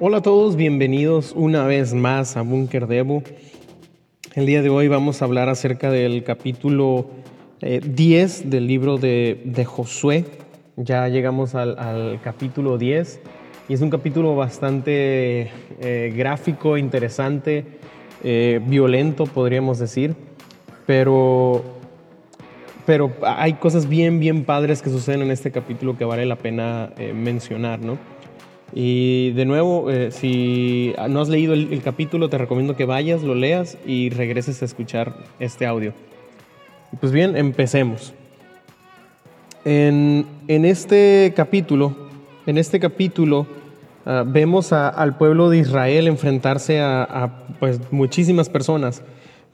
Hola a todos, bienvenidos una vez más a Bunker Devo. El día de hoy vamos a hablar acerca del capítulo 10 eh, del libro de, Josué. Ya llegamos al, capítulo 10 y es un capítulo bastante eh, gráfico, interesante, eh, violento, podríamos decir, pero, pero hay cosas bien, bien padres que suceden en este capítulo que vale la pena mencionar, ¿no? Y de nuevo, eh, si no has leído el, capítulo, te recomiendo que vayas, lo leas y regreses a escuchar este audio. Pues bien, empecemos. En, este capítulo, en este capítulo ah, vemos al pueblo de Israel enfrentarse a, pues, muchísimas personas,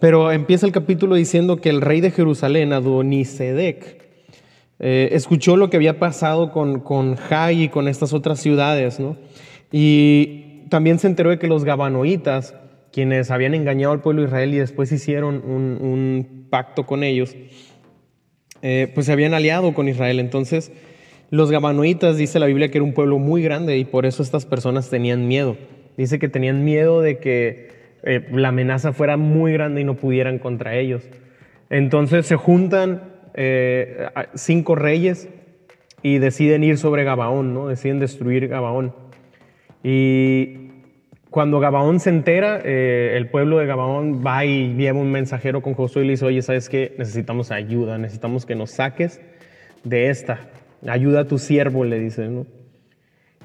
pero empieza el capítulo diciendo que el rey de Jerusalén, Adonisedec, eh, escuchó lo que había pasado con, con Jai y con estas otras ciudades, ¿no? Y también se enteró de que los gabanoitas, quienes habían engañado al pueblo de Israel y después hicieron un, pacto con ellos, eh, pues se habían aliado con Israel. Entonces, los gabanoitas, dice la Biblia, que era un pueblo muy grande y por eso estas personas tenían miedo. Dice que tenían miedo de que eh, la amenaza fuera muy grande y no pudieran contra ellos. Entonces se juntan eh, cinco reyes y deciden ir sobre Gabaón, ¿no? Deciden destruir Gabaón. Y cuando Gabaón se entera, eh, el pueblo de Gabaón va y lleva un mensajero con Josué y le dice, oye, ¿sabes qué? Necesitamos ayuda, necesitamos que nos saques de esta. Ayuda a tu siervo, le dice, ¿no?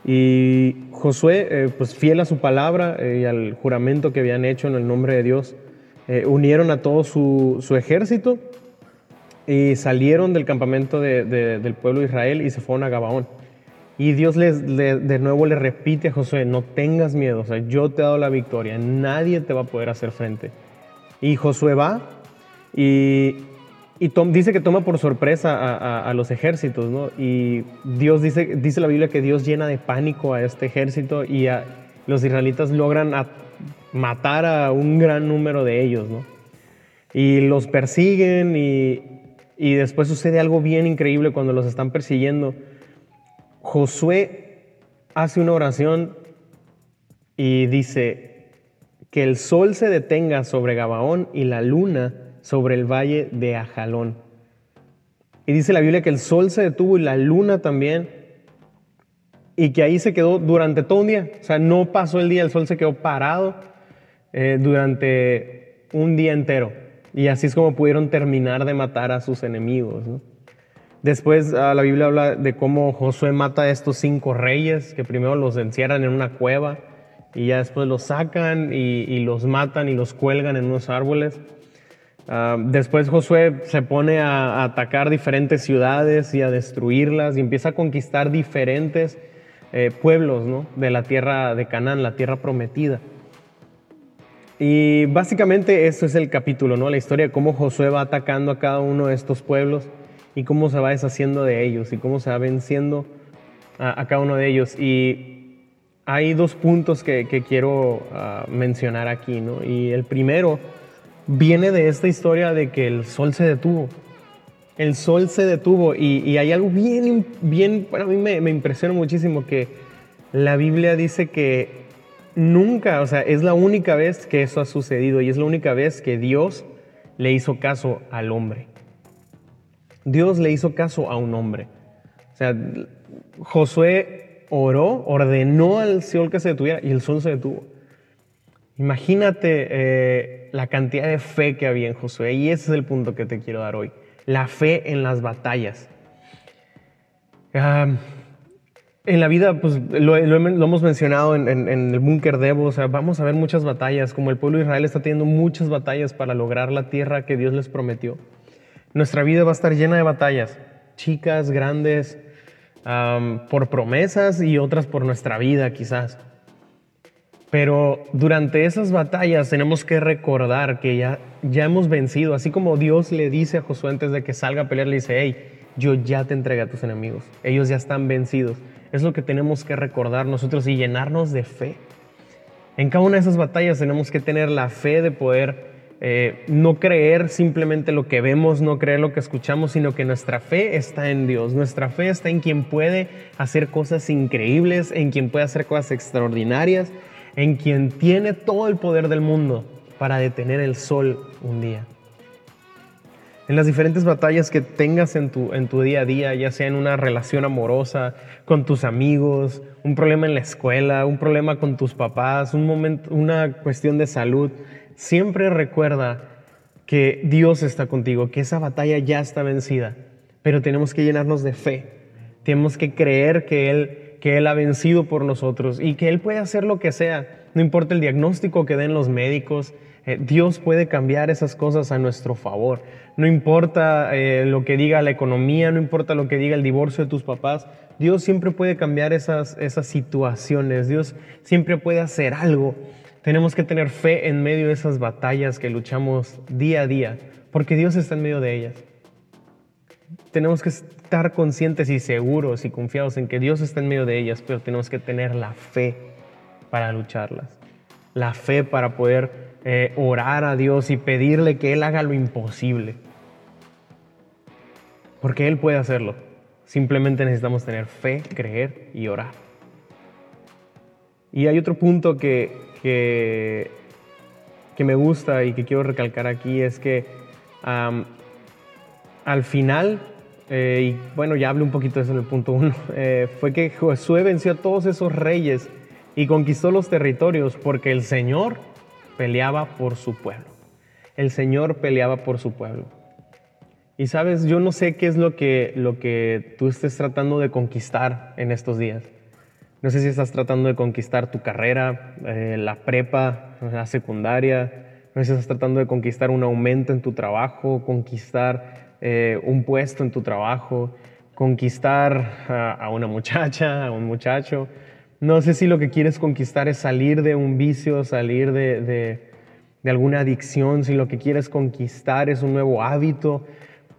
Y Josué, eh, pues fiel a su palabra y al juramento que habían hecho en el nombre de Dios, unieron a todo su, su ejército y salieron del campamento del pueblo de Israel y se fueron a Gabaón. Y Dios les, de nuevo le repite a Josué, no tengas miedo, o sea, yo te he dado la victoria, nadie te va a poder hacer frente. Y Josué va y, y dice que toma por sorpresa a, los ejércitos, ¿no? Y Dios dice, dice la Biblia que Dios llena de pánico a este ejército y los israelitas logran matar a un gran número de ellos, ¿no? Y los persiguen y, y después sucede algo bien increíble cuando los están persiguiendo. Josué hace una oración y dice que el sol se detenga sobre Gabaón y la luna sobre el valle de Ajalón. Y dice la Biblia que el sol se detuvo y la luna también. Y que ahí se quedó durante todo un día. O sea, no pasó el día, el sol se quedó parado eh, durante un día entero. Y así es como pudieron terminar de matar a sus enemigos. Después ah, la Biblia habla de cómo Josué mata a estos cinco reyes, que primero los encierran en una cueva y ya después los sacan y, los matan y los cuelgan en unos árboles. Ah, después Josué se pone a, atacar diferentes ciudades y a destruirlas y empieza a conquistar diferentes eh, pueblos de la tierra de Canaán, la tierra prometida. Y básicamente esto es el capítulo, ¿no? La historia de cómo Josué va atacando a cada uno de estos pueblos y cómo se va deshaciendo de ellos y cómo se va venciendo a, cada uno de ellos. Y hay dos puntos que, quiero ah, mencionar aquí, ¿no? Y el primero viene de esta historia de que el sol se detuvo. El sol se detuvo y, hay algo bien, bien, para mí me, me impresiona muchísimo que la Biblia dice que nunca, o sea, es la única vez que eso ha sucedido y es la única vez que Dios le hizo caso al hombre. Dios le hizo caso a un hombre. O sea, Josué oró, ordenó al sol que se detuviera y el sol se detuvo. Imagínate eh, la cantidad de fe que había en Josué y ese es el punto que te quiero dar hoy. La fe en las batallas. Ah, en la vida, pues lo, hemos mencionado en, el búnker Devo, o sea, vamos a ver muchas batallas, como el pueblo de Israel está teniendo muchas batallas para lograr la tierra que Dios les prometió. Nuestra vida va a estar llena de batallas, chicas, grandes, por promesas y otras por nuestra vida quizás. Pero durante esas batallas tenemos que recordar que ya, ya hemos vencido, así como Dios le dice a Josué antes de que salga a pelear, le dice, hey, yo ya te entregué a tus enemigos, ellos ya están vencidos. Es lo que tenemos que recordar nosotros y llenarnos de fe. En cada una de esas batallas tenemos que tener la fe de poder eh, no creer simplemente lo que vemos, no creer lo que escuchamos, sino que nuestra fe está en Dios. Nuestra fe está en quien puede hacer cosas increíbles, en quien puede hacer cosas extraordinarias, en quien tiene todo el poder del mundo para detener el sol un día. En las diferentes batallas que tengas en tu, en tu día a día, ya sea en una relación amorosa, con tus amigos, un problema en la escuela, un problema con tus papás, un momento, una cuestión de salud, siempre recuerda que Dios está contigo, que esa batalla ya está vencida, pero tenemos que llenarnos de fe, tenemos que creer que Él, que Él ha vencido por nosotros y que Él puede hacer lo que sea, no importa el diagnóstico que den los médicos, eh, Dios puede cambiar esas cosas a nuestro favor. No importa eh, lo que diga la economía, no importa lo que diga el divorcio de tus papás, Dios siempre puede cambiar esas, esas situaciones, Dios siempre puede hacer algo. Tenemos que tener fe en medio de esas batallas que luchamos día a día, porque Dios está en medio de ellas. Tenemos que estar conscientes y seguros y confiados en que Dios está en medio de ellas, pero tenemos que tener la fe para lucharlas. La fe para poder eh, orar a Dios y pedirle que Él haga lo imposible. Porque Él puede hacerlo. Simplemente necesitamos tener fe, creer y orar. Y hay otro punto que, que, me gusta y que quiero recalcar aquí es que al final, eh, y bueno, ya hablé un poquito de eso en el punto uno, eh, fue que Josué venció a todos esos reyes y conquistó los territorios porque el Señor peleaba por su pueblo. El Señor peleaba por su pueblo. Y sabes, yo no sé qué es lo que, lo que tú estés tratando de conquistar en estos días. No sé si estás tratando de conquistar tu carrera, eh, la prepa, la secundaria. No sé si estás tratando de conquistar un aumento en tu trabajo, conquistar eh, un puesto en tu trabajo, conquistar a, una muchacha, a un muchacho. No sé si lo que quieres conquistar es salir de un vicio, salir de, de alguna adicción, si lo que quieres conquistar es un nuevo hábito.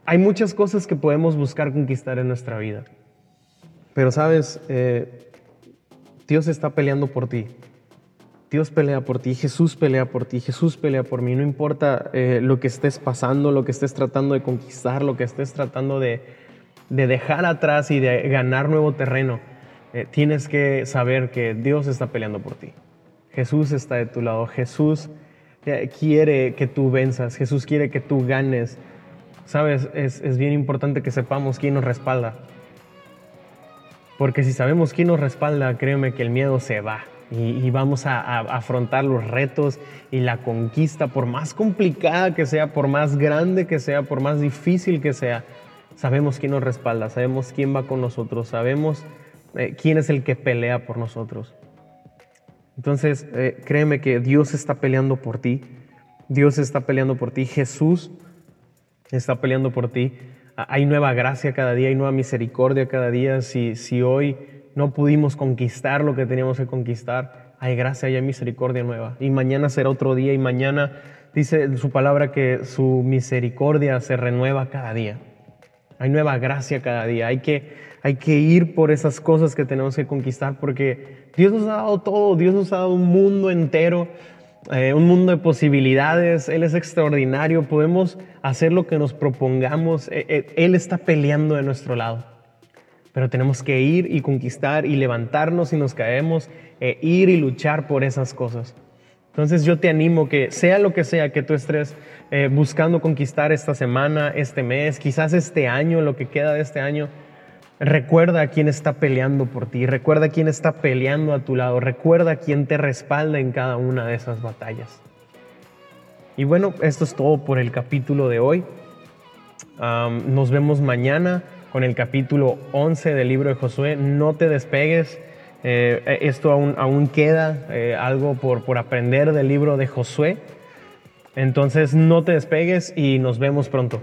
Hay muchas cosas que podemos buscar conquistar en nuestra vida. Pero sabes, eh, Dios está peleando por ti. Dios pelea por ti, Jesús pelea por ti, Jesús pelea por mí. No importa eh, lo que estés pasando, lo que estés tratando de conquistar, lo que estés tratando de, dejar atrás y de ganar nuevo terreno. Eh, tienes que saber que Dios está peleando por ti. Jesús está de tu lado. Jesús eh, quiere que tú venzas. Jesús quiere que tú ganes. Sabes, es, es bien importante que sepamos quién nos respalda. Porque si sabemos quién nos respalda, créeme que el miedo se va y, vamos a, afrontar los retos y la conquista, por más complicada que sea, por más grande que sea, por más difícil que sea. Sabemos quién nos respalda, sabemos quién va con nosotros, sabemos eh, quién es el que pelea por nosotros. Entonces, eh, créeme que Dios está peleando por ti. Dios está peleando por ti. Jesús está peleando por ti hay nueva gracia cada día, hay nueva misericordia cada día. Si, si hoy no pudimos conquistar lo que teníamos que conquistar, hay gracia y hay misericordia nueva. Y mañana será otro día y mañana dice su palabra que su misericordia se renueva cada día. Hay nueva gracia cada día. Hay que, hay que ir por esas cosas que tenemos que conquistar porque Dios nos ha dado todo. Dios nos ha dado un mundo entero eh, un mundo de posibilidades, Él es extraordinario, podemos hacer lo que nos propongamos, eh, eh, Él está peleando de nuestro lado. Pero tenemos que ir y conquistar y levantarnos si nos caemos, ir y luchar por esas cosas. Entonces yo te animo que sea lo que sea que tú estés buscando conquistar esta semana, este mes, quizás este año, lo que queda de este año, Recuerda a quién está peleando por ti, recuerda a quién está peleando a tu lado, recuerda a quién te respalda en cada una de esas batallas. Y bueno, esto es todo por el capítulo de hoy. nos vemos mañana con el capítulo 11 del libro de Josué. No te despegues, eh, esto aún, queda eh, algo por, por aprender del libro de Josué. Entonces no te despegues y nos vemos pronto.